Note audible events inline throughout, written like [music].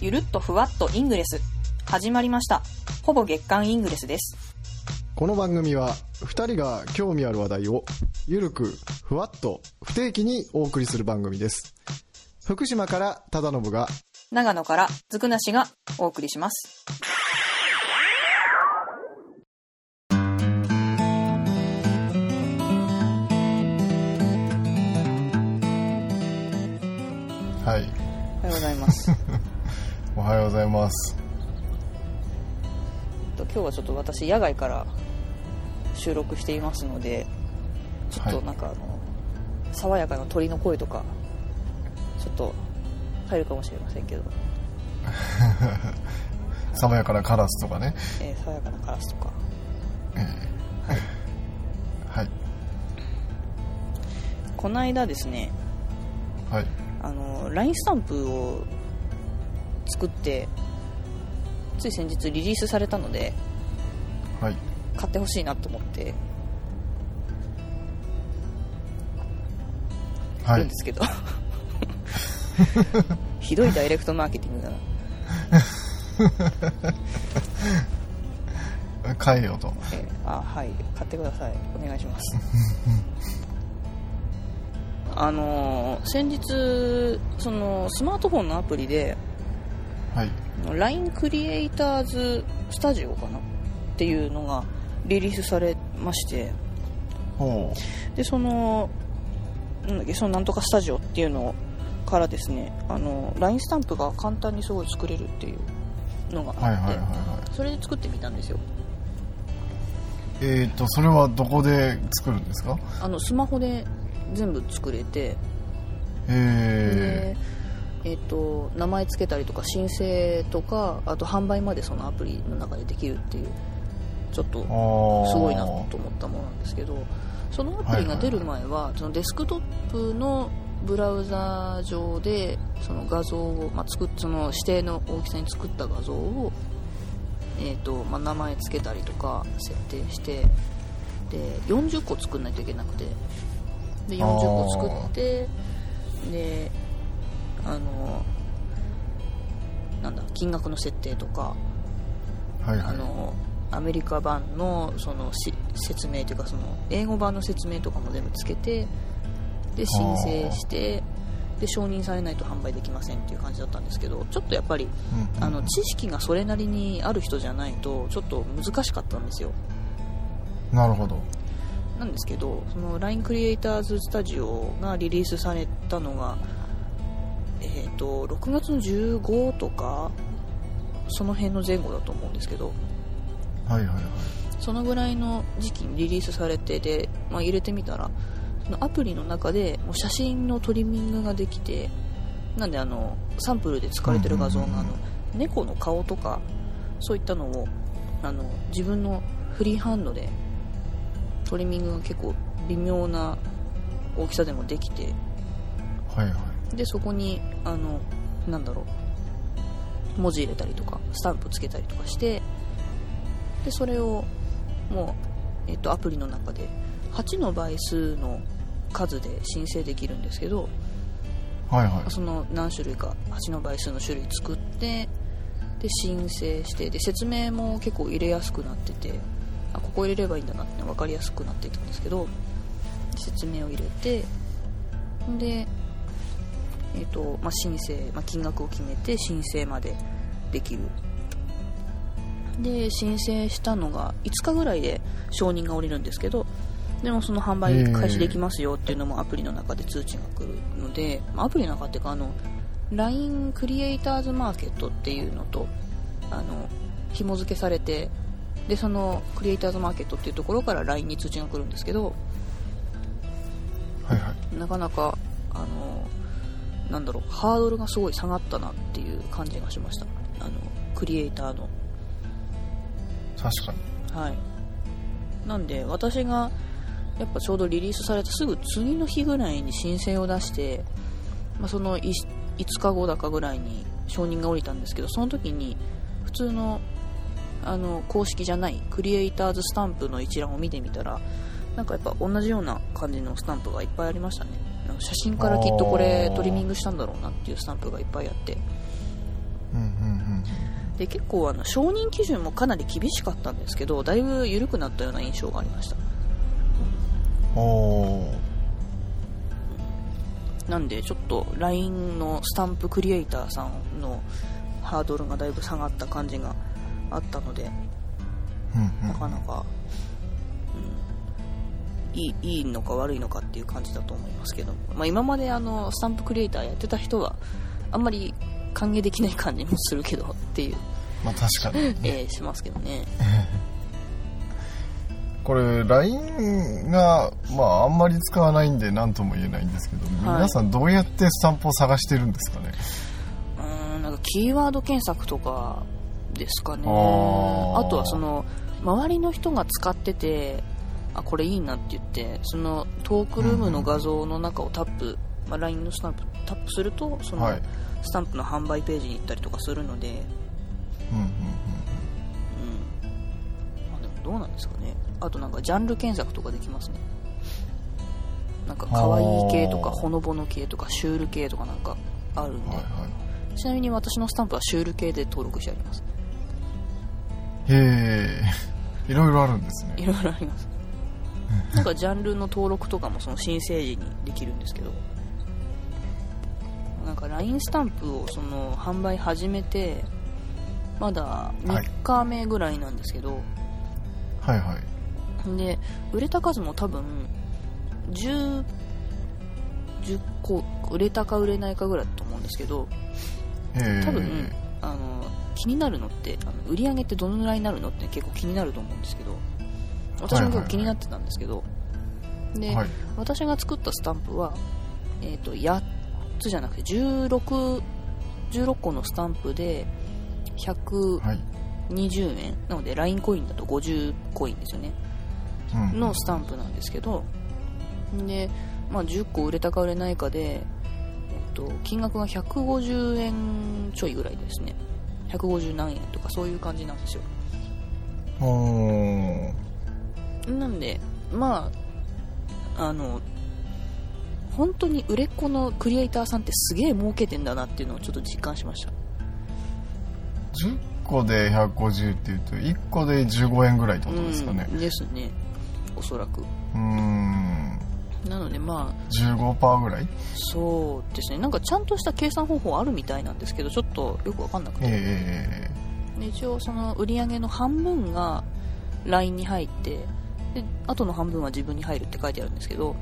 ゆるっとふわっとイングレス。始まりました。ほぼ月刊イングレスです。この番組は2人が興味ある話題をゆるくふわっと不定期にお送りする番組です。福島から忠信が長野からずくなしがお送りしますおはようございます。と今日はちょっと私野外から収録していますのでちょっとなんかあの、爽やかな鳥の声とかちょっと入るかもしれませんけど、[laughs] 爽やかなカラスとかね。えー爽やかなカラスとか。[laughs] はい。この間ですねはい。あの LINE スタンプを作ってつい先日リリースされたのではい。買ってほしいなと思ってはい。るんですけど、[laughs] ひどいダイレクトマーケティングだな、[laughs] 変えようと。えーあはい。買ってください。お願いします。[laughs] あのー先日そのスマートフォンのアプリではい。LINE クリエイターズスタジオかなっていうのがリリースされまして。ほでそのなんだっけそのなんとかスタジオっていうのからですねあの LINE スタンプが簡単にすごい作れるっていうのがあって、それで作ってみたんですよ。えっ、とそれはどこで作るんですか？あのスマホで全部作れて。えでえっと名前つけたりとか申請とかあと販売までそのアプリの中でできるっていうちょっとすごいなと思ったものなんですけどそのアプリが出る前は、そのデスクトップのブラウザ上でその画像を、まあ、作っその指定の大きさに作った画像を、えーとまあ、名前つけたりとか設定してで40個作んないといけなくてで40個作ってであのなんだ金額の設定とかはいはい。あのアメリカ版のそのし説明というかその英語版の説明とかも全部つけてで申請してで承認されないと販売できませんっていう感じだったんですけどちょっとやっぱりうんうんあの知識がそれなりにある人じゃないとちょっと難しかったんですよ。なるほど。なんですけどその LINE クリエイターズスタジオがリリースされたのがえー、と6月の15とかその辺の前後だと思うんですけど。はいはいはい。そのぐらいの時期にリリースされてで、まあ、入れてみたらそのアプリの中でもう写真のトリミングができてなんであのサンプルで使われてる画像があの猫の顔とかそういったのをあの自分のフリーハンドでトリミングが結構微妙な大きさでもできて。はいはいでそこにあのなんだろう。文字入れたりとかスタンプつけたりとかしてでそれをもう、えっと、アプリの中で8の倍数の数で申請できるんですけどはいはい。その何種類か8の倍数の種類作ってで申請してで説明も結構入れやすくなっててあここ入れればいいんだなって分かりやすくなっていたんですけど説明を入れてで、えーとまあ、申請、まあ、金額を決めて申請までできる。で申請したのが5日ぐらいで承認が下りるんですけどでもその販売開始できますよっていうのもアプリの中で通知が来るので、まあアプリの中っていうかあの LINE クリエイターズマーケットっていうのとあの紐付けされてでそのクリエイターズマーケットっていうところから LINE に通知が来るんですけどはいはい。なかなかあのなんだろうハードルがすごい下がったなっていう感じがしました。あのクリエイターの。確かに。はい。なんで私がやっぱちょうどリリースされたすぐ次の日ぐらいに申請を出して、まあ、その 5, 日後だかぐらいに承認が下りたんですけどその時に普通のあの公式じゃないクリエイターズスタンプの一覧を見てみたらなんかやっぱ同じような感じのスタンプがいっぱいありましたねなんか写真からきっとこれトリミングしたんだろうなっていうスタンプがいっぱいあってうんうん。で結構あの承認基準もかなり厳しかったんですけどだいぶ緩くなったような印象がありました。なんでちょっと LINE のスタンプクリエイターさんのハードルがだいぶ下がった感じがあったのでうんうんなかなか、うん、いいいいのか悪いのかっていう感じだと思いますけど、まあ、今まであのスタンプクリエイターやってた人はあんまり歓迎できない感じもするけどっていう、まあ確かに。[laughs] えーしますけどね。[laughs] これ LINE がまああんまり使わないんで何とも言えないんですけど、はい。皆さんどうやってスタンプを探してるんですかね？うーんなんかキーワード検索とかですかね。あとはその周りの人が使っててあこれいいなって言ってそのトークルームの画像の中をタップ、まあ、LINE のスタンプタップするとそのはい。スタンプの販売ページに行ったりとかするので、うんうんうん。まあ、でもどうなんですかね。あとなんかジャンル検索とかできますね。なんか可愛い系とかほのぼの系とかシュール系とかなんかあるんで、うんはい。はちなみに私のスタンプはシュール系で登録してあります。いへえ [laughs] いろいろあるんですね。いろいろありますなんかジャンルの登録とかもその申請時にできるんですけど。なんか LINE スタンプをその販売始めてまだ3日目ぐらいなんですけど、はいはい。で売れた数も多分10 10個売れたか売れないかぐらいだと思うんですけど。多分あの気になるのってあの売り上げってどのぐらいになるのって結構気になると思うんですけど私も結構気になってたんですけど、で、はい。私が作ったスタンプは、えー、と8つじゃなくて 16, 16個のスタンプで120はい。円。なので LINE コインだと50コインですよね。うん。のスタンプなんですけどで、まあ、10個売れたか売れないかで、えっと、金額が150円ちょいぐらいですね。150何円とかそういう感じなんですよなんでまああの本当に売れっ子のクリエイターさんってすげえ儲けてんだなっていうのをちょっと実感しました。10個で150っていうと1個で15円ぐらいってことですかね。うんですね。おそらく。うーん。なのでまあ15%ぐらい？そうですね。なんかちゃんとした計算方法あるみたいなんですけどちょっとよくわかんなくて、え。で一応その売り上げの半分が LINE に入ってであとの半分は自分に入るって書いてあるんですけど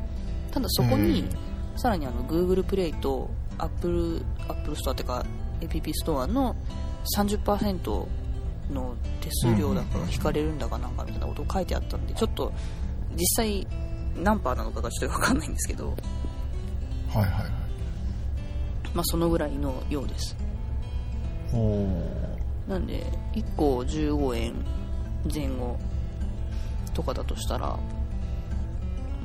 ただそこにさらにあの Google プレイと Apple, Apple ストアっていうか App ストアの30%の手数料だかうんうんうん引かれるんだかなんかみたいなことを書いてあったんでちょっと実際何パーなのかがちょっとわかんないんですけど、ーはいはいはい。まあ、そのぐらいのようです。おー。なんで1個15円前後とかだとしたら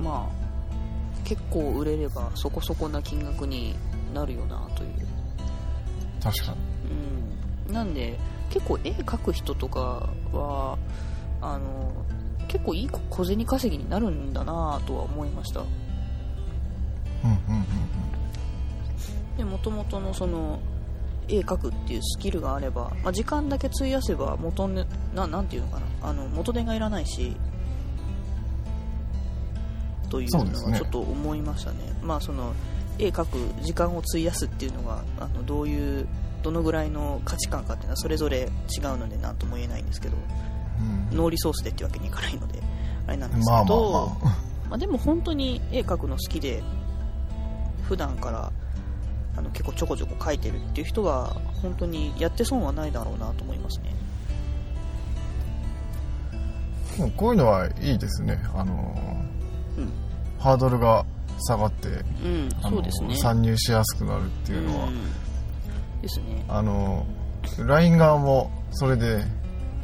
まあ結構売れればそこそこな金額になるよなという、確かに。うん、なんで結構絵描く人とかはあの結構いい小銭稼ぎになるんだなとは思いました。うんうんうんで元々のその絵描くっていうスキルがあれば、まあ、時間だけ費やせば元ねななんていうのかな。あの元手がいらないしというのはちょっと思いましたね。まあその絵描く時間を費やすっていうのがあのどういうどのぐらいの価値観かっていうのはそれぞれ違うので何とも言えないんですけどうん。ノーリソースでっていうわけにいかないのであれなんですまあけど、まあまあまあ、でも本当に絵描くの好きで普段からあの結構ちょこちょこ描いてるっていう人は本当にやって損はないだろうなと思いますね。こういうのはいいですね。あのうんハードルが下がってうん。そうですね。参入しやすくなるっていうのは、ん。ですね、あの LINE 側もそれで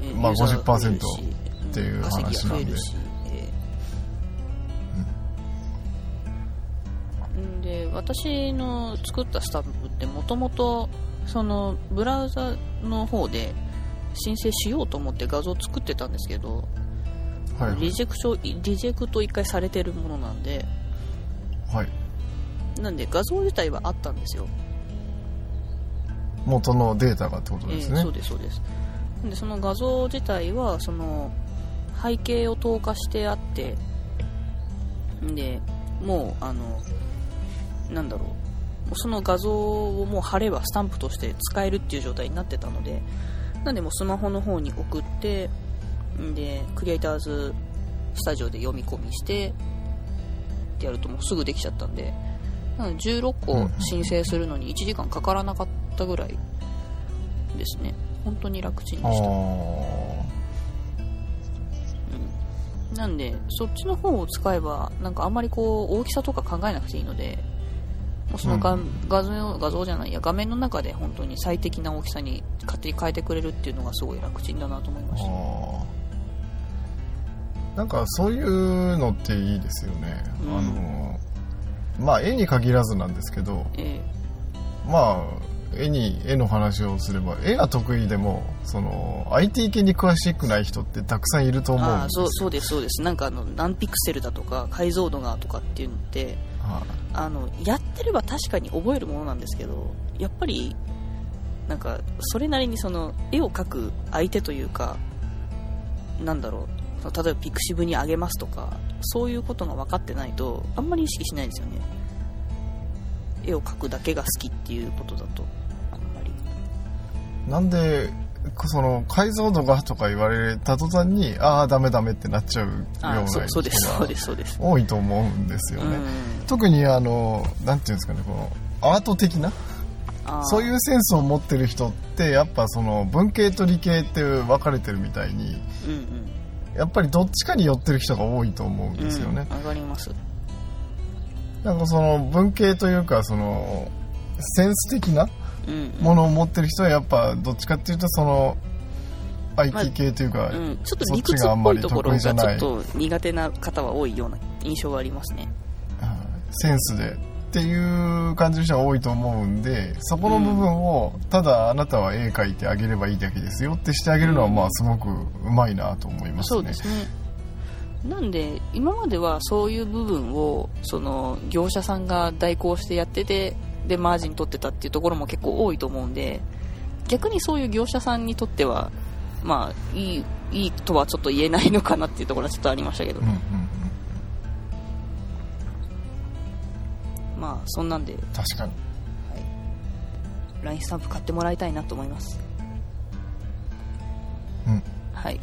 えーまあユーザーが増える50%しっていう話なんで。で私の作ったスタンプってもともとそのブラウザの方で申請しようと思って画像作ってたんですけど、はいリジェクトリジェクト一回されてるものなんで。はい。なんで画像自体はあったんですよ、元のデータがってことですね、えーそうですそうです。でその画像自体はその背景を透過してあってでもうあのなんだろうその画像をもう貼ればスタンプとして使えるっていう状態になってたのでなんでもうスマホの方に送ってでクリエイターズスタジオで読み込みしてってやるともうすぐできちゃったんでなので16個申請するのに1時間かからなかったぐらいですね。本当に楽ちんあでした。あなんでそっちの方を使えばなんかあんまりこう大きさとか考えなくていいのでもうその画,、うん。画像画像じゃないや画面の中で本当に最適な大きさに勝手に変えてくれるっていうのがすごい楽ちんだなと思いましたなんかそういうのっていいですよね、うん。あのまあ絵に限らずなんですけどえまあ絵に絵の話をすれば絵が得意でもその IT 系に詳しくない人ってたくさんいるとえ思うんですよ。そうですそうです。なんかあの何ピクセルだとか解像度がとかっていうのってはい。あのやってれば確かに覚えるものなんですけどやっぱりなんかそれなりにその絵を描く相手というかなんだろう例えばピクシブにあげますとかそういうことが分かってないとあんまり意識しないんですよね。絵を描くだけが好きっていうことだとあんまり。なんでその解像度がとか言われた途端にああダメダメってなっちゃうようあなそうそうです人が多いと思うんですよね、うん。特にあのなんていうんですかねこのアート的なそういうセンスを持ってる人ってやっぱその文系と理系って分かれてるみたいにうんうんやっぱりどっちかに寄ってる人が多いと思うんですよね、うん、上がります。なんかその文系というかそのセンス的なうんものを持ってる人はやっぱどっちかっていうとそのまあ IT 系というか、うん、ちょっとそっ理屈っちがあんまりぽいところ得意じゃない。がちょっと苦手な方は多いような印象がありますね。はいセンスでっていう感じの人が多いと思うんでそこの部分をただあなたは絵描いてあげればいいだけですよってしてあげるのはまあすごくうまいなと思いますね。そうですね。なんで今まではそういう部分をその業者さんが代行してやっててでマージン取ってたっていうところも結構多いと思うんで逆にそういう業者さんにとってはまあいいいいとはちょっと言えないのかなっていうところはちょっとありましたけど、うんうんまあそんなんで、はい、確かに LINE スタンプ買ってもらいたいなと思います。うん。はい。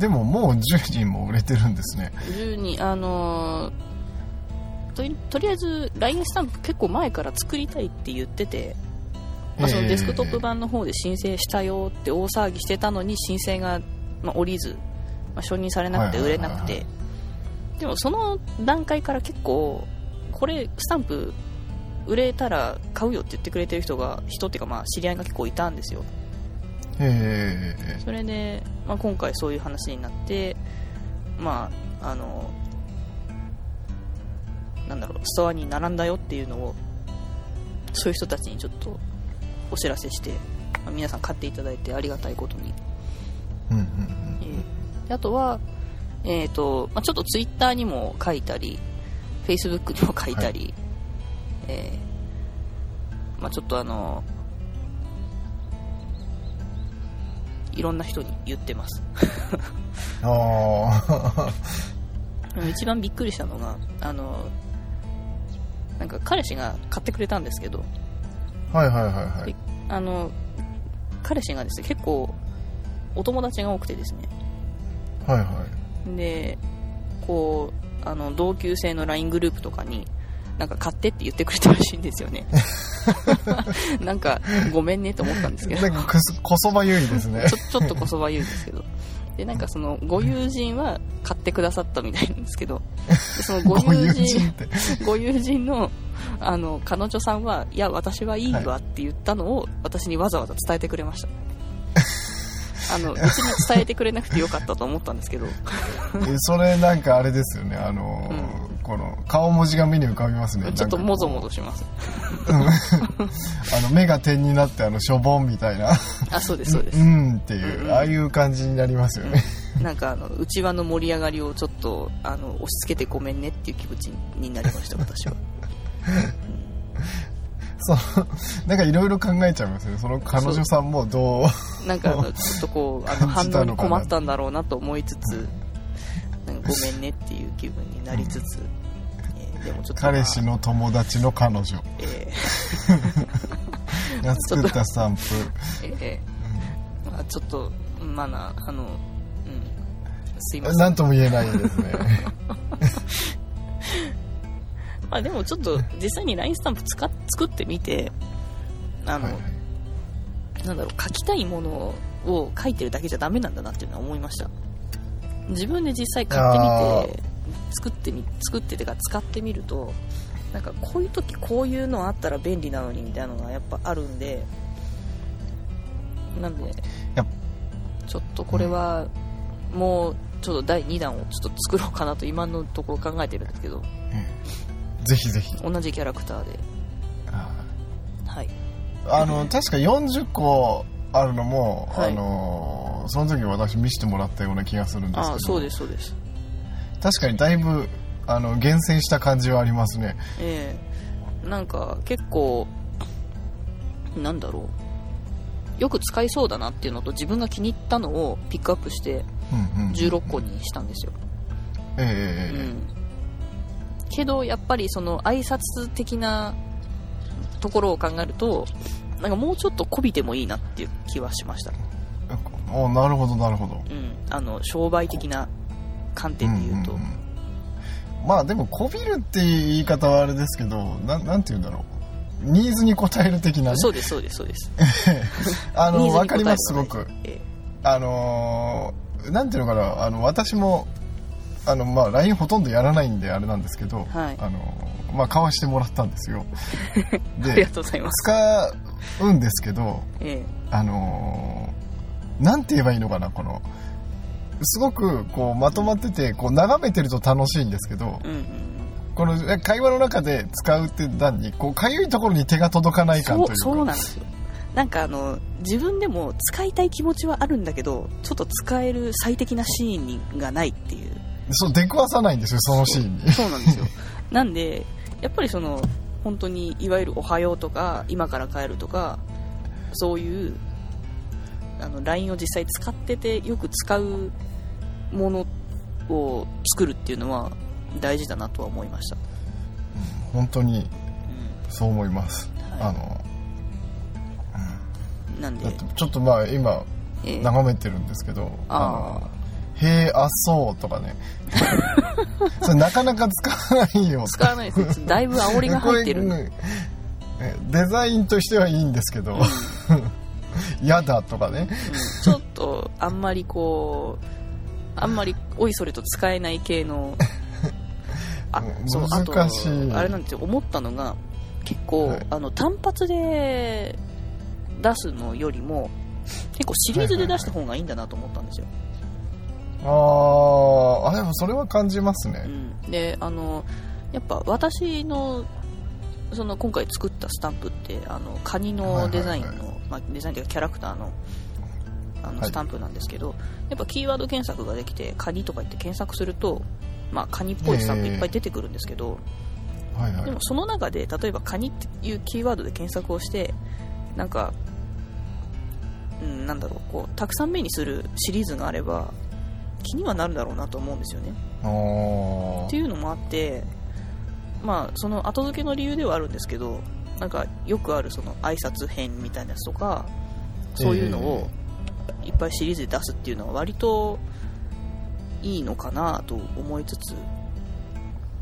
でももう10人も売れてるんですね。10人あのーとりとりあえず LINE スタンプ結構前から作りたいって言ってて、まあ、そのデスクトップ版の方で申請したよって大騒ぎしてたのに申請が、まあ、降りず、まあ、承認されなくて売れなくて。でもその段階から結構これスタンプ売れたら買うよって言ってくれてる人が人っていうかまあ知り合いが結構いたんですよ。ええそれで、まあ、今回そういう話になってまああのなんだろうストアに並んだよっていうのをそういう人たちにちょっとお知らせして、まあ皆さん買っていただいてありがたいことに、うんうんえあとは、えーとまあ、ちょっとツイッターにも書いたりフェイスブックにも書いたり、えーまあ、ちょっとあのいろんな人に言ってます。[laughs] 一番びっくりしたのがあのなんか彼氏が買ってくれたんですけど。はいはいはいはい。あの彼氏がですね結構お友達が多くてですね。はいはい。でこうあの同級生の LINE グループとかになんか買ってって言ってくれたらしいんですよね。[laughs] なんかごめんねと思ったんですけど。なんかこそばゆいですね。ちょっとこそば言うんですけど。でなんかそのご友人は買ってくださったみたいなんですけど。でそのごご友友人ご友人のあの彼女さんはいや私はいいわって言ったのを私にわざわざ伝えてくれましたあの別に伝えてくれなくてよかったと思ったんですけど。[laughs] えそれなんかあれですよね。あのーこの顔文字が目に浮かびますね。ちょっともぞもぞします。[laughs] あの目が点になってあのしょぼんみたいな。あそうですそうです。うんっていうんうああいう感じになりますよね。なんかあの内輪の盛り上がりをちょっとあの押し付けてごめんねっていう気持ちになりました私は [laughs] そう。[laughs] なんかいろいろ考えちゃいますね。その彼女さんもどうなんかちょっとこうあの反応に困ったんだろうなと思いつつなんかごめんねっていう気分になりつつ、えーでもちょっと、まあ彼氏の友達の彼女。え [laughs] が作ったスタンプ。[laughs] ーえー。まあ、ちょっとまあなあのうん。すいません。なんとも言えないですねまあでもちょっと実際に LINE スタンプ使っ作ってみてあの、はいはい。なんだろう書きたいものを書いてるだけじゃダメなんだなっていうのは思いました。自分で実際買ってみて作ってみ作っててか使ってみるとなんかこういう時こういうのあったら便利なのにみたいなのがやっぱあるんでなんでちょっとこれはもうちょっと第2弾をちょっと作ろうかなと今のところ考えてるんですけどぜひぜひ。同じキャラクターで。あはい。あの確か40個あるのも、はい。あのその時私見せてもらったような気がするんですけど。ああそうですそうです。確かにだいぶあの厳選した感じはありますね。ええ。なんか結構なんだろう。よく使いそうだなっていうのと自分が気に入ったのをピックアップしてうんうん16個にしたんですよ、ええええ。うん、けどやっぱりその挨拶的なところを考えるとなんかもうちょっとこびてもいいなっていう気はしました、おなるほどなるほど。うん、あの商売的な観点で言うと、んんん。まあでもこびるっていう言い方はあれですけどななんて言うんだろう。ニーズに応える的なね。そうですそうですそうです。[laughs] あの分かりますすごく。え。あのーなんていうのかな。あの私もあのまあ LINE ほとんどやらないんであれなんですけど、はい。あのーまあ買わしてもらったんですよ。[laughs] えありがでとうございます。使うんですけどえあのーなんて言えばいいのかなこのすごくこうまとまっててこう眺めてると楽しいんですけどえうんうんうん。このえ会話の中で使うって何にこうかゆいところに手が届かない感というか。そうそうなんですよ。なんかあの自分でも使いたい気持ちはあるんだけどちょっと使える最適なシーンにがないっていうそう出くわさないんですよそのシーンに。そうなんですよ。[laughs] なんでやっぱりその本当にいわゆる「おはよう」とか「今から帰る」とかそういうあの LINE を実際使っててよく使うものを作るっていうのは大事だなとは思いました、本当にうそう思います、はい。あのん、なんでちょっとまあ今えー眺めてるんですけど「あー。のへえあそう」とかね。[laughs] それなかなか使わないよ。使わないですだいぶ煽りが入ってる。[laughs] ねえデザインとしてはいいんですけど「やだ」とかね。うん。ちょっとあんまりこうあんまりおいそれと使えない系の [laughs] あうんそうあと難しい。あれなんですよ。思ったのが結構、はい。あの単発で出すのよりも結構シリーズで出した方がいいんだなと思ったんですよ、あーあでもそれは感じますね、うん、であのやっぱ私のその今回作ったスタンプってあのカニのデザインの、はいはいまあ、デザインというかキャラクターのあのはい。スタンプなんですけど、やっぱキーワード検索ができてカニとか言って検索すると、まあ、カニっぽいスタンプいっぱい出てくるんですけど、はいはい。でもその中で例えばカニっていうキーワードで検索をしてなんか、うん、なんだろうこうたくさん目にするシリーズがあれば気にはなるだろうなと思うんですよね。っていうのもあってまあその後付けの理由ではあるんですけどなんかよくあるその挨拶編みたいなやつとかそういうのをいっぱいシリーズで出すっていうのは割といいのかなと思いつつ、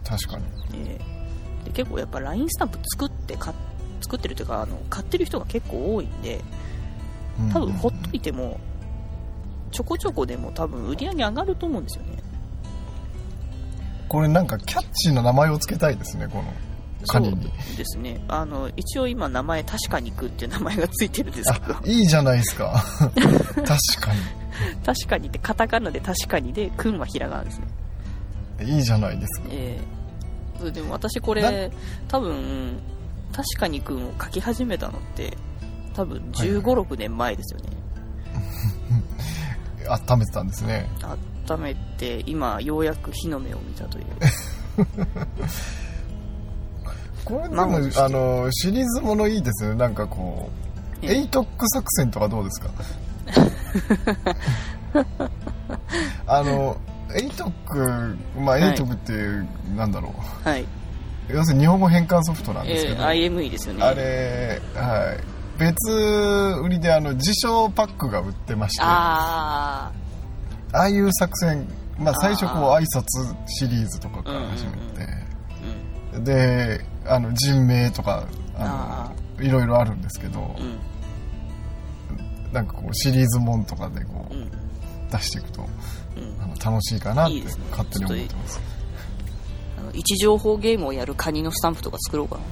確かに。えーで結構やっぱ LINE スタンプ作ってか作ってるというかあの買ってる人が結構多いんで多分ほっといてもちょこちょこでも多分売り上げ上がると思うんですよね。これなんかキャッチーな名前をつけたいですねこのカニに。そうですね。あの一応今名前確かにくっていう名前がついてるんですけど。あいいじゃないですか。[laughs] 確か確かにってカタカナで確かにでくんはひらがなですね。にいいじゃないですか。ええ。それでも私こなれ多分確かにくんを書き始めたのって多分はい1 5 6年前ですよね、温めてたんですね。温めて今ようやく火の目を見たという。[laughs] これでもあのシリーズものいいですよね。なんかこうえ ATOK作戦とかどうですか？[laughs] あの ATOK まあはい。 ATOKって、なんだろう。はい、要するに日本語変換ソフトなんですけど、えー、IME ですよね。あれはい別売りであの辞書パックが売ってましてあああいう作戦まあ最初こうあ挨拶シリーズとかから始めて、であの人名とかああのいろいろあるんですけど、うん。なんかこうシリーズもんとかでこううん。出していくとうん。あの楽しいかなって勝手に思ってます。あの位置情報ゲームをやるカニのスタンプとか作ろうかな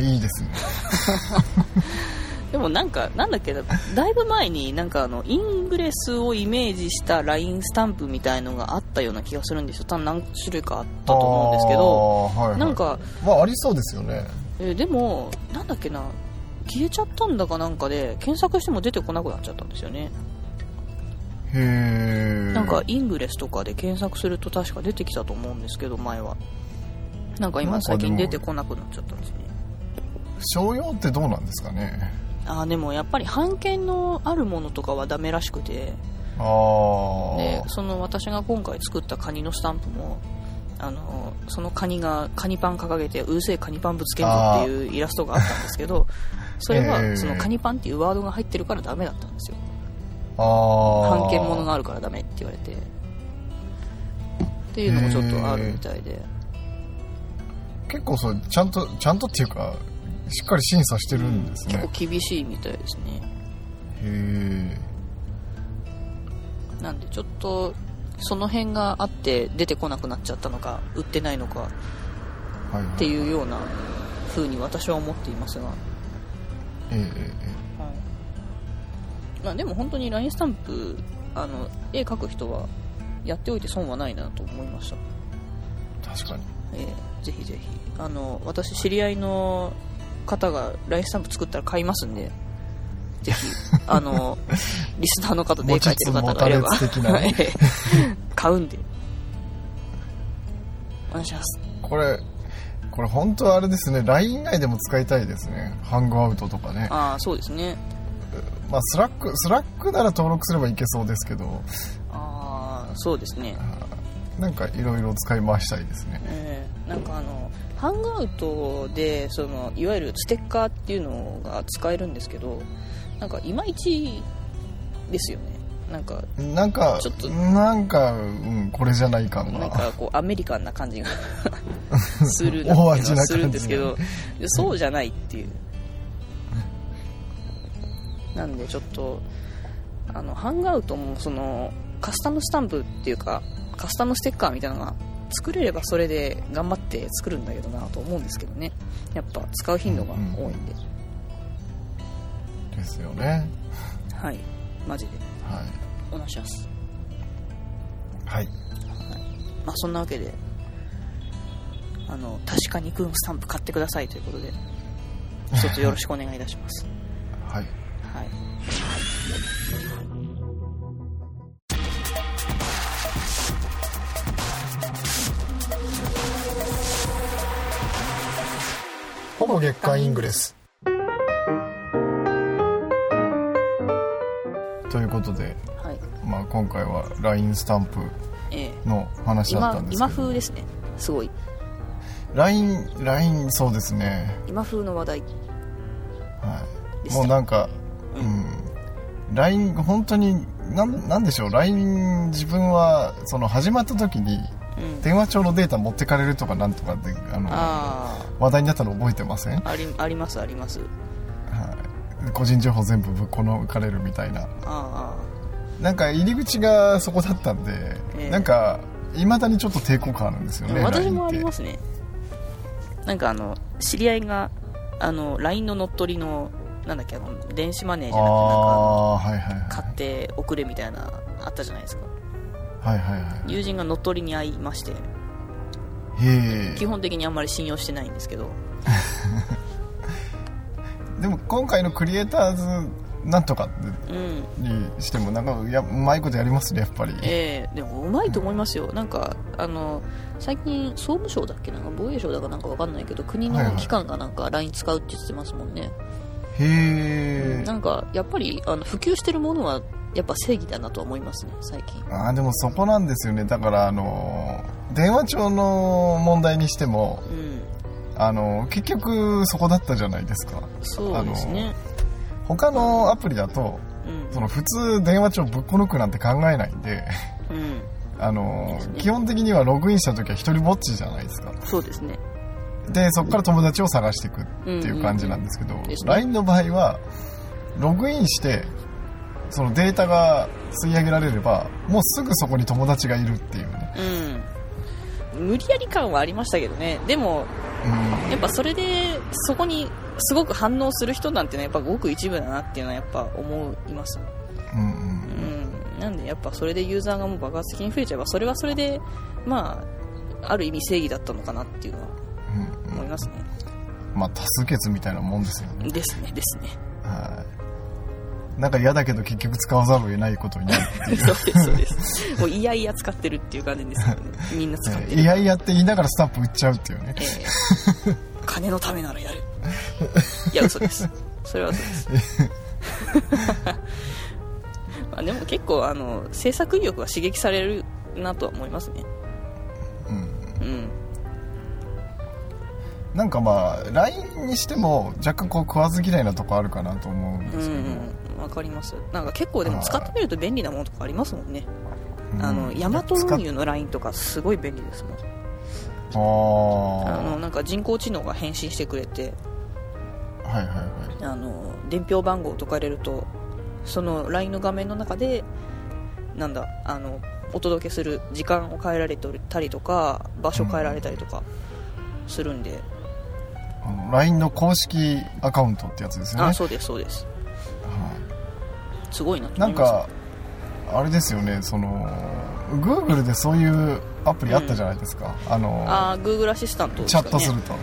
いいですね [laughs] でもなんかなんだっけなだいぶ前になんかあのイングレスをイメージした LINE スタンプみたいのがあったような気がするんですよ。多分何種類かあったと思うんですけど。はいはいなんか、まあありそうですよね。えーでもなんだっけな。消えちゃったんだかなんかで検索しても出てこなくなっちゃったんですよね。へえなんかイングレスとかで検索すると確か出てきたと思うんですけど前はなんか今最近出てこなくなっちゃったんですね。商用ってどうなんですかね。あーでもやっぱり版権のあるものとかはダメらしくて。ああでその私が今回作ったカニのスタンプもあのそのカニがカニパン掲げてうるせえカニパンぶつけんぞっていうイラストがあったんですけど [laughs] それええはそのカニパンっていうワードが入ってるからダメだったんですよ。ああ版権物があるからダメって言われて。っていうのもちょっとあるみたいで結構そうちゃんとちゃんとっていうかしっかり審査してるんですね。結構厳しいみたいですね。へえ。なんでちょっとその辺があって出てこなくなっちゃったのか売ってないのかはいはいっていうような風に私は思っていますがええええまあ、でも本当に LINE スタンプあの絵描く人はやっておいて損はないなと思いました、ええ確かに。えーぜひぜひあの私知り合いの方が LINE スタンプ作ったら買いますんで。ぜひ [laughs] あのリスナーの方で絵描いてる方がいれば。買うんで。お願いします。これこれ本当はあれですね。LINE 内でも使いたいですね。ハングアウトとかね。ああそうですね。まあスラックスラックなら登録すればいけそうですけど。ああそうですね。なんかいろいろ使い回したいですね。えーなんかあのハングアウトでそのいわゆるステッカーっていうのが使えるんですけどなんかいまいちですよね。なんかなんかちょっとなんか、うん、これじゃない感がなんかこうアメリカンな感じが [laughs] するなっていうのはするんですけどそうじゃないっていう。なんでちょっとあのハングアウトもそのカスタムスタンプっていうかカスタムステッカーみたいなのが作れればそれで頑張って作るんだけどなと思うんですけどね。やっぱ使う頻度が多いんで、ですよね。はい。マジで。はい。お願いします。はい。まあそんなわけであの確かにくんスタンプ買ってくださいということで一つよろしくお願いいたします。[laughs] はい。はいほぼ月刊イングレス。ということで、はい。まあ、今回は LINE スタンプええの話だった今今んですけど。風ですね。すごい。LINE, LINE そうですね、今風の話題。はい、もうなんか、ううん。ん、LINE 本当になんなんでしょう。LINE 自分はその始まった時にうん。電話帳のデータ持ってかれるとかなんとかであのあ話題になったの覚えてません、はあありありますあります。い、個人情報全部ぶっこ抜かれるみたいな。あなんか入り口がそこだったんで、ええ。なんかいまだにちょっと抵抗感あるんですよあね私もありますね。なんかあの知り合いがあの LINE の乗っ取りのなんだっけあの電子マネーじあゃなくてなんかあはいはいはい。買って送れみたいなあったじゃないですか。はいはいは友人が乗っ取りに遭いまして基本的にあんまり信用してないんですけど。え [laughs] でも今回のクリエイターズなんとかうん。にしてもなんかいやうまいことやりますねやっぱり。ええでもうまいと思いますよ。なんかあの最近総務省だっけ？なんか防衛省だかなんかわかんないけど国はいはい。の機関がなんか LINE 使うって言ってますもんね、へえ。なんかやっぱりあの普及してるものはやっぱ正義だなとは思いますね最近。あーでもそこなんですよね。だからあの電話帳の問題にしてもうん。あの結局そこだったじゃないですか。そうですね。他のアプリだとうん。その普通電話帳ぶっこ抜くなんて考えないんでうん。[laughs] あの基本的にはログインした時は一人ぼっちじゃないですか。そうですね。でそこから友達を探していくっていう感じなんですけど、ですね。LINE の場合はログインしてそのデータが吸い上げられればもうすぐそこに友達がいるっていうね、うん無理やり感はありましたけどね。でもうん。やっぱそれでそこにすごく反応する人なんてのはやっぱごく一部だなっていうのはやっぱ思います。うんうん。うん。なんでやっぱそれでユーザーがもう爆発的に増えちゃえばそれはそれでまあある意味正義だったのかなっていうのはうん。思いますね。まあ多数決みたいなもんですよね。ですねですね。はいなんか嫌だけど結局使わざるを得ないことになるっていう。[laughs] そうですそうです。もういやいや使ってるっていう感じですよね。みんな使ってる。いやいやって言いながらスタンプ打っちゃうっていうね。えー金のためならやる。いや嘘です。それは嘘です。[laughs] まあでも結構あの制作意欲は刺激されるなとは思いますね。うん。うん。なんかまあ LINE にしても若干こう食わず嫌いなとこあるかなと思うんうですけど、んわかります。なんか結構でも使ってみると便利なものとかありますもんね。うんあのヤマト運輸の LINE とかすごい便利ですもん。ああのなんか人工知能が返信してくれて。あはいはいはい。あの伝票番号を解かれるとその LINE の画面の中でなんだあのお届けする時間を変えられたりとか場所変えられたりとかするんで、あの LINE の公式アカウントってやつですよね。あそうですそうです。はすごいななんかあれですよねその Google でそういうアプリあったじゃないですか、あのあー Google アシスタントですチャットすると。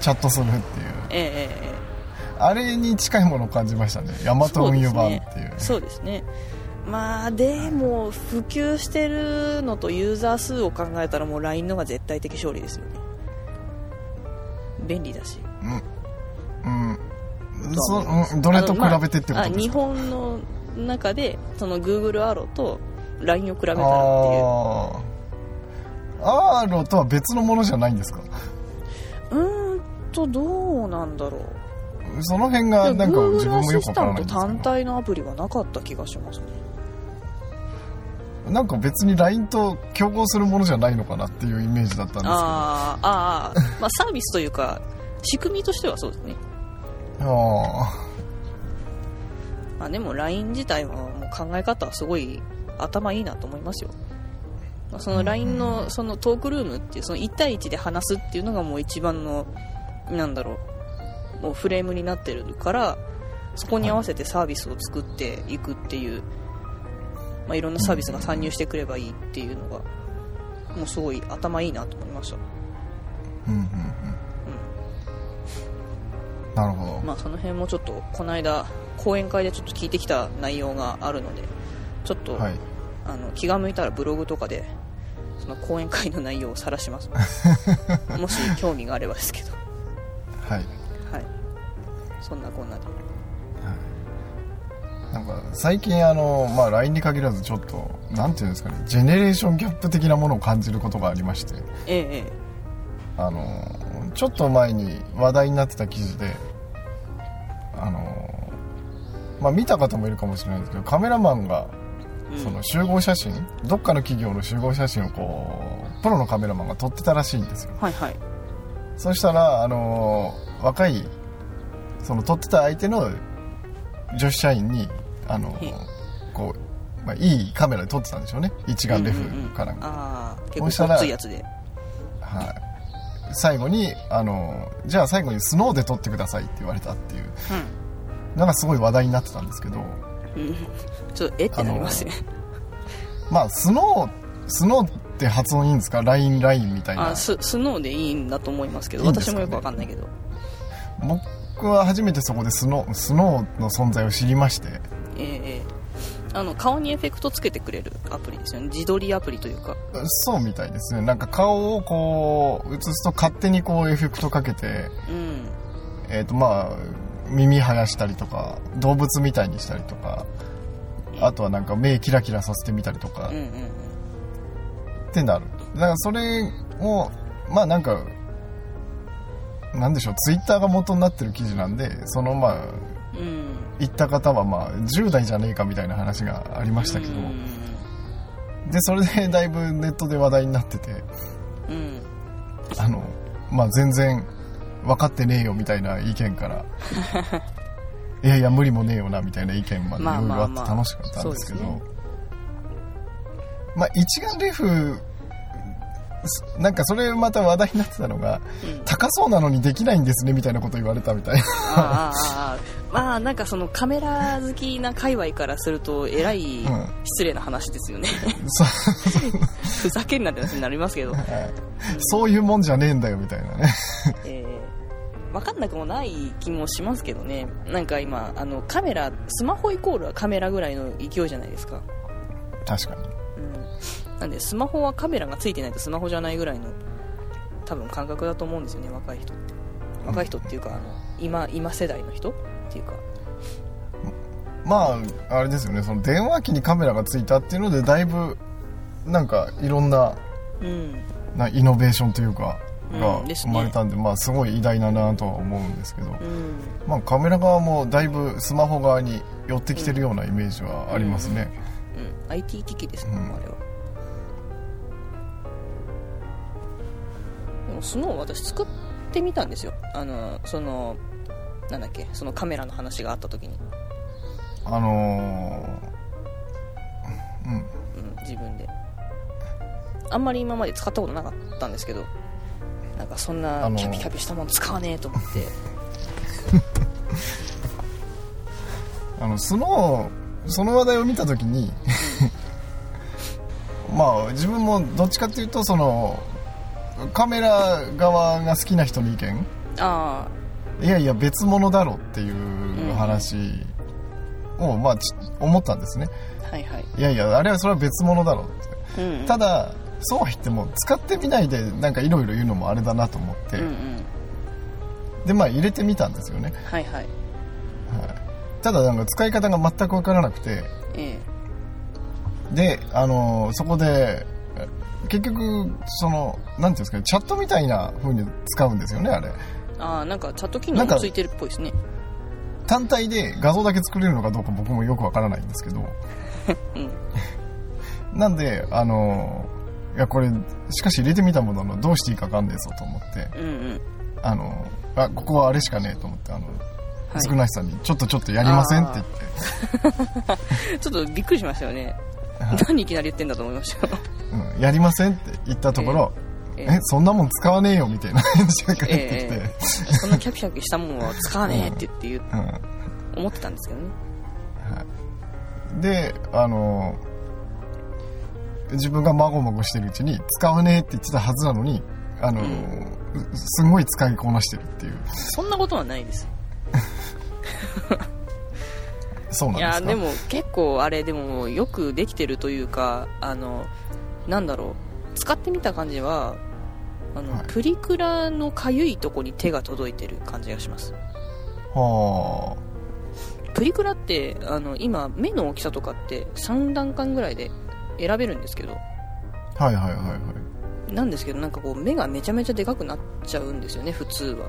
チャットするっていう。えええええあれに近いものを感じましたね。ヤマト運輸版っていう。えそうですね。まあでも普及してるのとユーザー数を考えたらもう LINE のが絶対的勝利ですよね。便利だし。うん。そうん。どれと比べてってことですか、本の中でその Google アロと LINE を比べたらっていう。ああ R とは別のものじゃないんですか？うーんとどうなんだろう。その辺がなんか自分もよくわからないんですけど単体のアプリはなかった気がしますね。なんか別に LINE と競合するものじゃないのかなっていうイメージだったんですけど。あーあーまあサービスというか仕組みとしてはそうですね。[laughs] あまあ、でも LINE 自体はもう考え方はすごい頭いいなと思いますよ。まあその LINE のそのトークルームっていうその1対1で話すっていうのがもう一番のなんだろうもうフレームになってるからそこに合わせてサービスを作っていくっていう、まあ、いろんなサービスが参入してくればいいっていうのがもうすごい頭いいなと思いました、うんうん。うん。なるほど、まあ、その辺もちょっとこの間講演会でちょっと聞いてきた内容があるのでちょっと、はい。あの気が向いたらブログとかでその講演会の内容を晒します。[laughs] もし興味があればですけど。はい。はい。そんなこんなで。なんか最近あの、まあ、LINE に限らずちょっとなんていうんですかねジェネレーションギャップ的なものを感じることがありまして。えええ。あのちょっと前に話題になってた記事であのまあ見た方もいるかもしれないですけどカメラマンがその集合写真、どっかの企業の集合写真をこうプロのカメラマンが撮ってたらしいんですよ。はいはい。そしたらあの若いその撮ってた相手の女子社員にあのへ。えこう、まあ、いいカメラで撮ってたんでしょうね。一眼レフかなんか、ああ結そしたらはい、最後にあのじゃあ最後にスノーで撮ってくださいって言われたっていうのがすごい話題になってたんですけどうん。うんちょっとえってなりますね。まあスノースノーって発音いいんですか？ラインラインみたいな。あススノーでいいんだと思いますけどね？私もよくわかんないけど。僕は初めてそこでスノースノーの存在を知りまして。ええええ。あの顔にエフェクトつけてくれるアプリですよね。自撮りアプリというか。そうみたいですね。なんか顔をこう映すと勝手にこうエフェクトかけてうん。えっ、とまあ耳生やしたりとか動物みたいにしたりとかあとはなんか目キラキラさせてみたりとかうんうんってなる。だからそれをまあなんかなんでしょうツイッターが元になってる記事なんでそのまあうん。うん言った方はまあ10代じゃねえかみたいな話がありましたけど。うん。でそれでだいぶネットで話題になってて。うん。あのまあ全然分かってねえよみたいな意見から。[laughs] いやいや無理もねえよなみたいな意見までいろいろあって楽しかったんですけど、まあまあままあ一眼レフすなんかそれまた話題になってたのがうん。高そうなのにできないんですねみたいなこと言われたみたいな。まあなんかそのカメラ好きな界隈からするとえらいうん。失礼な話ですよね、そ [laughs] ふざけんなって話になりますけど、そういうもんじゃねえんだよみたいなね。えー、分かんなくもない気もしますけどね。なんか今あのカメラスマホイコールはカメラぐらいの勢いじゃないですか、確かに。うん、なんでスマホはカメラがついてないとスマホじゃないぐらいの多分感覚だと思うんですよね若い人って。若い人っていうかあの今今世代の人？っていうか。まああれですよね。その電話機にカメラがついたっていうのでだいぶなんかいろんなうん。なイノベーションというかが生まれたんで、まあすごい偉大だなとは思うんですけど、うん。まあ、カメラ側もだいぶスマホ側に寄ってきてるようなイメージはありますね、うん、IT 機器ですね、うん。あれは。でもスノー私作ってみたんですよ。あのそのなんだっけそのカメラの話があった時に、あのーうん。うん、自分で。あんまり今まで使ったことなかったんですけどなんかそんなあのーキャピキャピしたもの使わねえと思って、[laughs] あのスノーその話題を見た時に [laughs] まあ自分もどっちかっていうとそのカメラ側が好きな人の意見。あいやいや別物だろっていう話を、まあち思ったんですね。あはいはい、いやいやあれはそれは別物だろって。うん、ただそうは言っても使ってみないでなんかいろいろ言うのもあれだなと思って、うんうん。でまあ入れてみたんですよね、はいはい。はい、ただなんか使い方が全く分からなくて。えであのーそこでえ結局そのなんていうんですかねチャットみたいな風に使うんですよねあれ。えああなんかチャット機能ついてるっぽいですね。単体で画像だけ作れるのかどうか僕もよくわからないんですけど。[laughs] うん。なんであのーいやこれしかし入れてみたもののどうしていいかわかんねえぞと思ってうんうん。あのーあここはあれしかねえと思ってあのはい。少なしさんにちょっとちょっとやりませんって言って。[laughs] ちょっとびっくりしましたよね。何いきなり言ってんだと思いました。ようん、やりませんって言ったところ、ええ。そんなもん使わねえよみたいな返事が返ってきて、えそんなキャピキャピしたものは使わねえって言って言う。うん。思ってたんですけどね。であの自分がまごまごしてるうちに使わねえって言ってたはずなのにあの、すごい使いこなしてるっていう。そんなことはないです [laughs] そうなんですか？いやでも結構あれでもよくできてるというかあのなんだろう。使ってみた感じはあの、はい。プリクラのかゆいとこに手が届いてる感じがします。はプリクラってあの今目の大きさとかって3段階ぐらいで選べるんですけど。あはいはいはいはい。なんですけどなんかこう目がめちゃめちゃでかくなっちゃうんですよね普通は。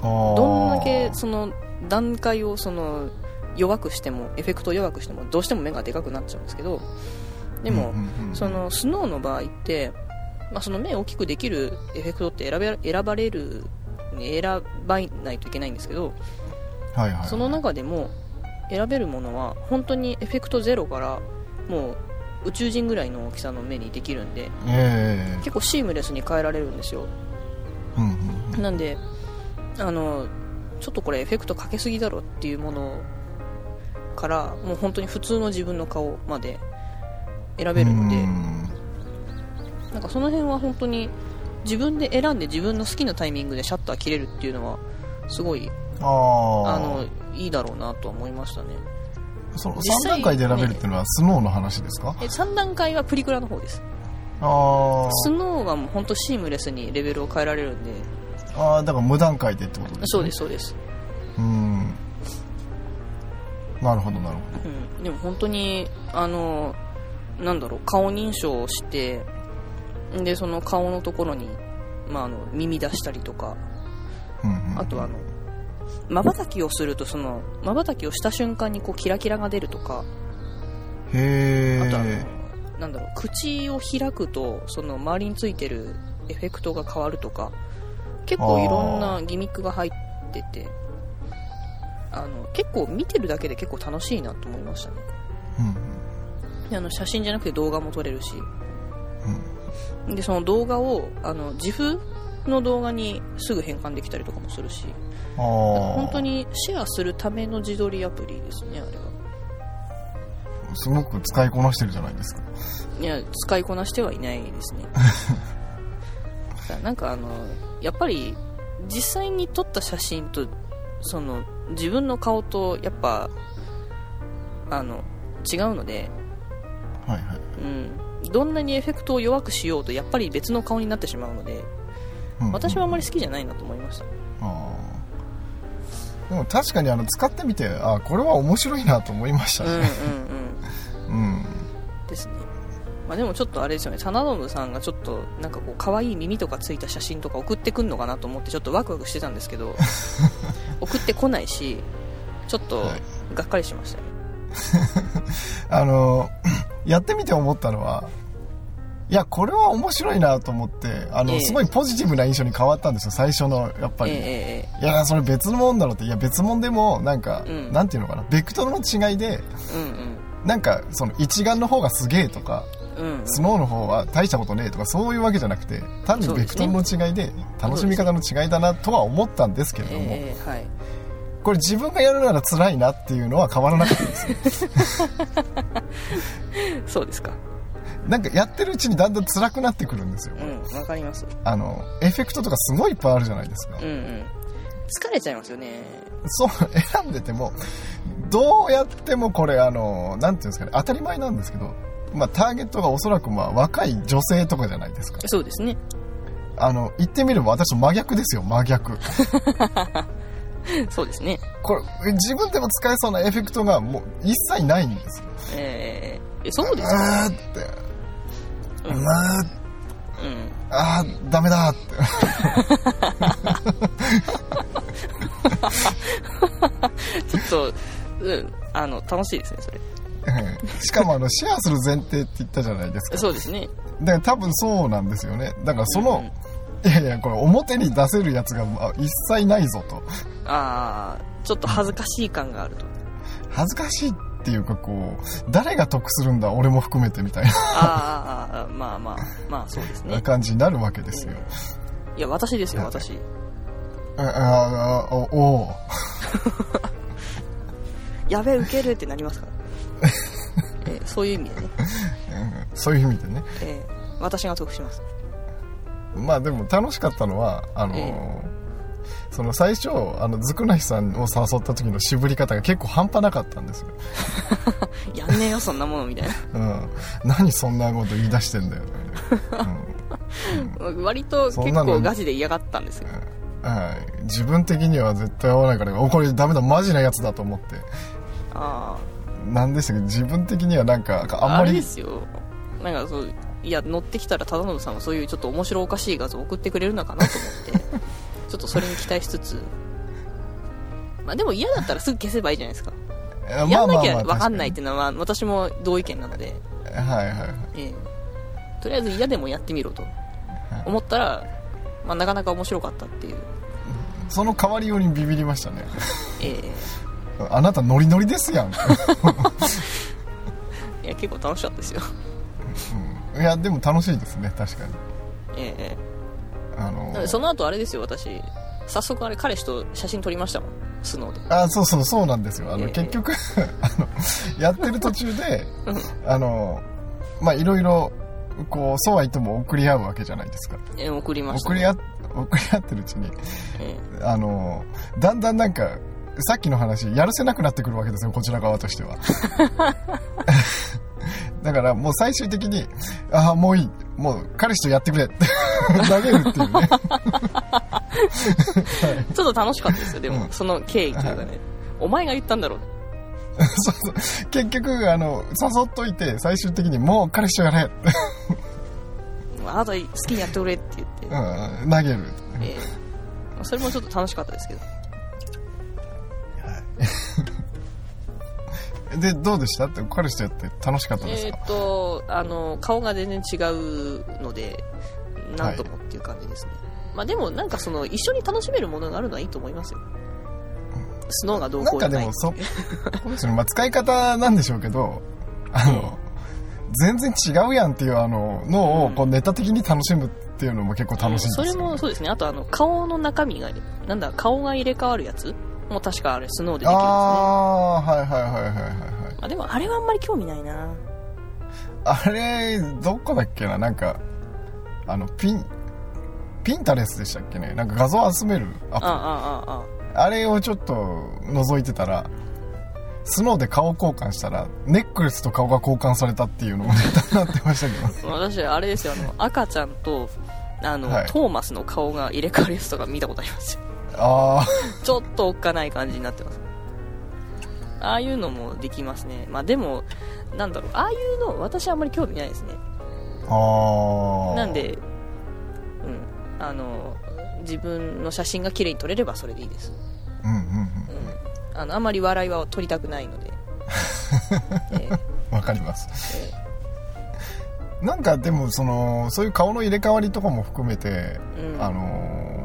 はあどんだけその段階をその弱くしてもエフェクトを弱くしてもどうしても目がでかくなっちゃうんですけどでも、そのスノーの場合って、まあ、その目を大きくできるエフェクトって選べ選ばれる選ばないといけないんですけどはいはい。その中でも選べるものは本当にエフェクトゼロからもう宇宙人ぐらいの大きさの目にできるんでええ。結構シームレスに変えられるんですよ。うんうんなんであのちょっとこれエフェクトかけすぎだろっていうものからもう本当に普通の自分の顔まで選べるのでうん。なんかその辺は本当に自分で選んで自分の好きなタイミングでシャッター切れるっていうのはすごいあのいいだろうなとは思いましたねその実3際段階で選べるっていうのはスノーの話ですか、え3段階はプリクラの方です。あスノーがもう本当シームレスにレベルを変えられるんで。ーあーだから無段階でってことですね。そうですそうです、うん。なるほどなるほうん、でも本当にあのなんだろう顔認証をしてでその顔のところに、まあ、あの耳出したりとか。ど、うんうん、あとはあの瞬きをするとその瞬きをした瞬間にこうキラキラが出るとかへあとあのえなんだろう口を開くとその周りについてるエフェクトが変わるとか結構いろんなギミックが入っててあの結構見てるだけで結構楽しいなと思いましたね。うん。であの写真じゃなくて動画も撮れるし。うん。でその動画をあの自負の動画にすぐ変換できたりとかもするし本当にシェアするための自撮りアプリですねあれは。すごく使いこなしてるじゃないですか。いや使いこなしてはいないですね。だからなんかあのやっぱり実際に撮った写真とその自分の顔とやっぱあの違うので、はいはい。うん、どんなにエフェクトを弱くしようとやっぱり別の顔になってしまうのでうん。私はあまり好きじゃないなと思いました。あーでも確かにあの使ってみてあこれは面白いなと思いましたうんうんねうん。[laughs] うん、ですね。まあでもちょっとあれですよね。真信さんがちょっとなんかこう可愛い耳とかついた写真とか送ってくんのかなと思ってちょっとワクワクしてたんですけど [laughs] 送ってこないしちょっとはい。がっかりしましたね、[laughs] あのやってみて思ったのはいやこれは面白いなと思ってあの、ええ。すごいポジティブな印象に変わったんですよ最初のやっぱり、えいやそれ別のもんだろうって。いや別物でもなんか、うん。なんていうのかな。ベクトルの違いでうんなんかその一眼の方がすげえとかうんうん。スノーの方は大したことねえとかそういうわけじゃなくて単にベクトルの違いで楽しみ方の違いだなとは思ったんですけれども、ええはい。これ自分がやるなら辛いなっていうのは変わらなかったです。よ [laughs] そうですかなんかやってるうちにだんだん辛くなってくるんですよ、うんわかります。あのエフェクトとかすごいいっぱいあるじゃないですか、うんうん。疲れちゃいますよね。そう選んでてもどうやってもこれあのなんていうんですかね当たり前なんですけどまあ、ターゲットがおそらくまあ若い女性とかじゃないですか。そうですね。あの言ってみれば私と真逆ですよ真逆。[laughs] そうですね。これ自分でも使えそうなエフェクトがもう一切ないんですよ。えー、えそうですか？あーってうんまあうん。あーダメだ。ってちょっと、うん、あの、楽しいですね、それ。しかもあのシェアする前提って言ったじゃないですか。そうですね。だから多分そうなんですよね。だからその、うんうん。いやいやこれ表に出せるやつがまあ一切ないぞと。ああ、ちょっと恥ずかしい感があると。恥ずかしいっていうかこう誰が得するんだ俺も含めてみたいあーあー、あーまあまあ、まあそうですなね。感じになるわけですよ、いや、私ですよ、私。ああおお [laughs] やべえ、ウケるってなりますか？ら。[laughs] えーそういう意味でね、うんそういう意味でねえー私が得します。まあでも楽しかったのはあのーえその最初あのずくなしさんを誘った時の渋り方が結構半端なかったんですよ、[laughs] やんねえよ、そんなもの、みたいうん、何そんなこと言い出してんだよ、[laughs] うん。な。割と結構ガチで嫌がったんですよ。はい、自分的には絶対合わないからおこれダメだマジなやつだと思って。あなんでしたけ？ど自分的にはなんかああ、あれんまりですよ。なんかそう、いや、乗ってきたら忠信さんはそういうちょっと面白おかしい画像を送ってくれるのかなと思って、ちょっとそれに期待しつつ、まあでも嫌だったらすぐ消せばいいじゃないですか。ややんなきゃ分かんないっていうのは私も同意見なので、はいはいはい。ええ。とりあえず嫌でもやってみろと。思ったら、まあ、なかなか面白かったっていう、その代わりようにビビりましたね。えあなたノリノリですやん、え [laughs] いや結構楽しかったですよ、うん、いやでも楽しいですね確かに。ええあのその後あれですよ私。早速あれ彼氏と写真撮りましたもん。スノーで。あそうそうそうなんですよ。あの、ええ。結局 [laughs] あのやってる途中でうん。あのまあいろいろこうそうは言っても送り合うわけじゃないですか。え送りました、送り合送り合ってるうちにえあのだんだんなんかさっきの話やるせなくなってくるわけですよこちら側としては。[laughs] だからもう最終的にああもういいもう彼氏とやってくれって [laughs] 投げるっていうね。え [laughs] ちょっと楽しかったですよ。でも、うん。その経緯というかね、お前が言ったんだろう [laughs] そうそう。結局あの誘っといて最終的にもう彼氏とやれって、あなた好きにやってくれって言って、うん、投げる。ええまあそれもちょっと楽しかったですけどでどうでした？って彼氏とやって楽しかったですか、えーっとあの顔が全然違うのでなんともっていう感じですね、まあでもなんかその一緒に楽しめるものがあるのはいいと思いますよ。スノーがどうなんこうじゃない。かでもそ使い方なんでしょうけどあの、全然違うやんっていうあののをこうネタ的に楽しむっていうのも結構楽しいんですよ、それもそうですね。あとあの顔の中身がなんだ顔が入れ替わるやつも確かあれスノーでできるんですね。ああーはいはいはいはいはいはい。あでもあれはあんまり興味ないな。あれどこだっけな？なんかあのピンピンタレスでしたっけね？なんか画像集めるアプリ。あああああ。あれをちょっと覗いてたらスノーで顔交換したらネックレスと顔が交換されたっていうのもネタになってましたけど。私あれですよあの赤ちゃんとあの、はい。トーマスの顔が入れ替わるやつとか見たことありますよあ [laughs] ちょっとおっかない感じになってます。ああいうのもできますね。まあでもなんだろう。ああいうの私はあんまり興味ないですね。あああなんでうん。あの自分の写真が綺麗に撮れればそれでいいです。うんうんうんうん。あのあんまり笑いは撮りたくないので、[laughs] えーわかります。えなんかでもそのそういう顔の入れ替わりとかも含めて、ーうん。あのー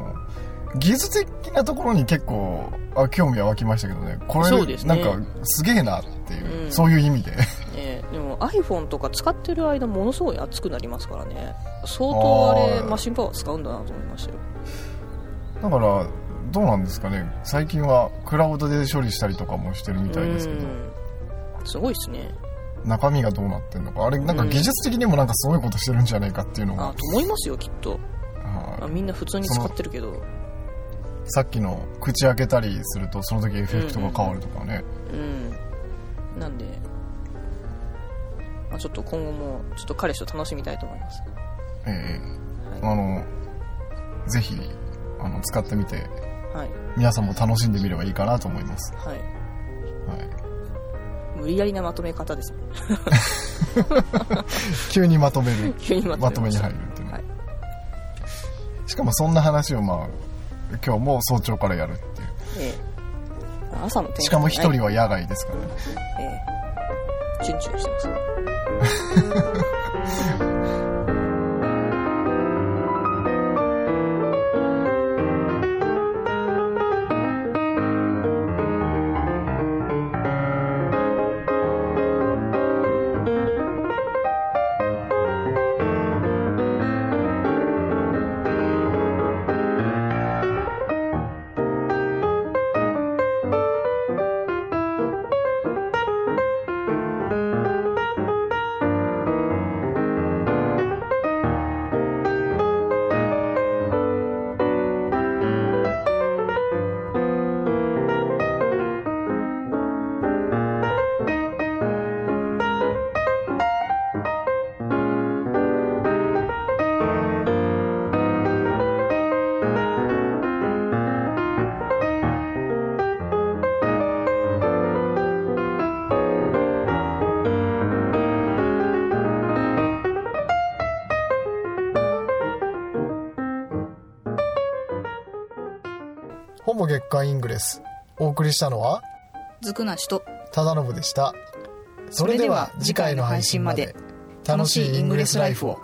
技術的なところに結構あ興味は湧きましたけどね。これそうですね。なんかすげえなっていう、うん。そういう意味で。[laughs] えーでも iPhone とか使ってる間ものすごい熱くなりますからね。相当あれマシンパワー使うんだなと思いましたよ。だからどうなんですかね。最近はクラウドで処理したりとかもしてるみたいですけど。うん。すごいですね。中身がどうなってんのか。あれなんか技術的にもなんかすごいことしてるんじゃないかっていうのが、あと思いますよきっと。はい。あみんな普通に使ってるけどさっきの口開けたりするとその時エフェクトが変わるとかね、うん。なんで、まあ、ちょっと今後もちょっと彼氏と楽しみたいと思います、ええ。はあのぜひあの使ってみていはい。皆さんも楽しんでみればいいかなと思います、はい。はい、無理やりなまとめ方ですね。[laughs] 急にまとめる。[laughs] 急にまとめまとめに入るっていうね、はい。しかもそんな話をまあ今日も早朝からやるっていう。ええ。朝の天気しかも一はい人は野外ですからね。ええ。チュンチュンしてます [laughs] 月間イングレス。お送りしたのはずくなしと忠信でした。それでは次回の配信まで。楽しいイングレスライフを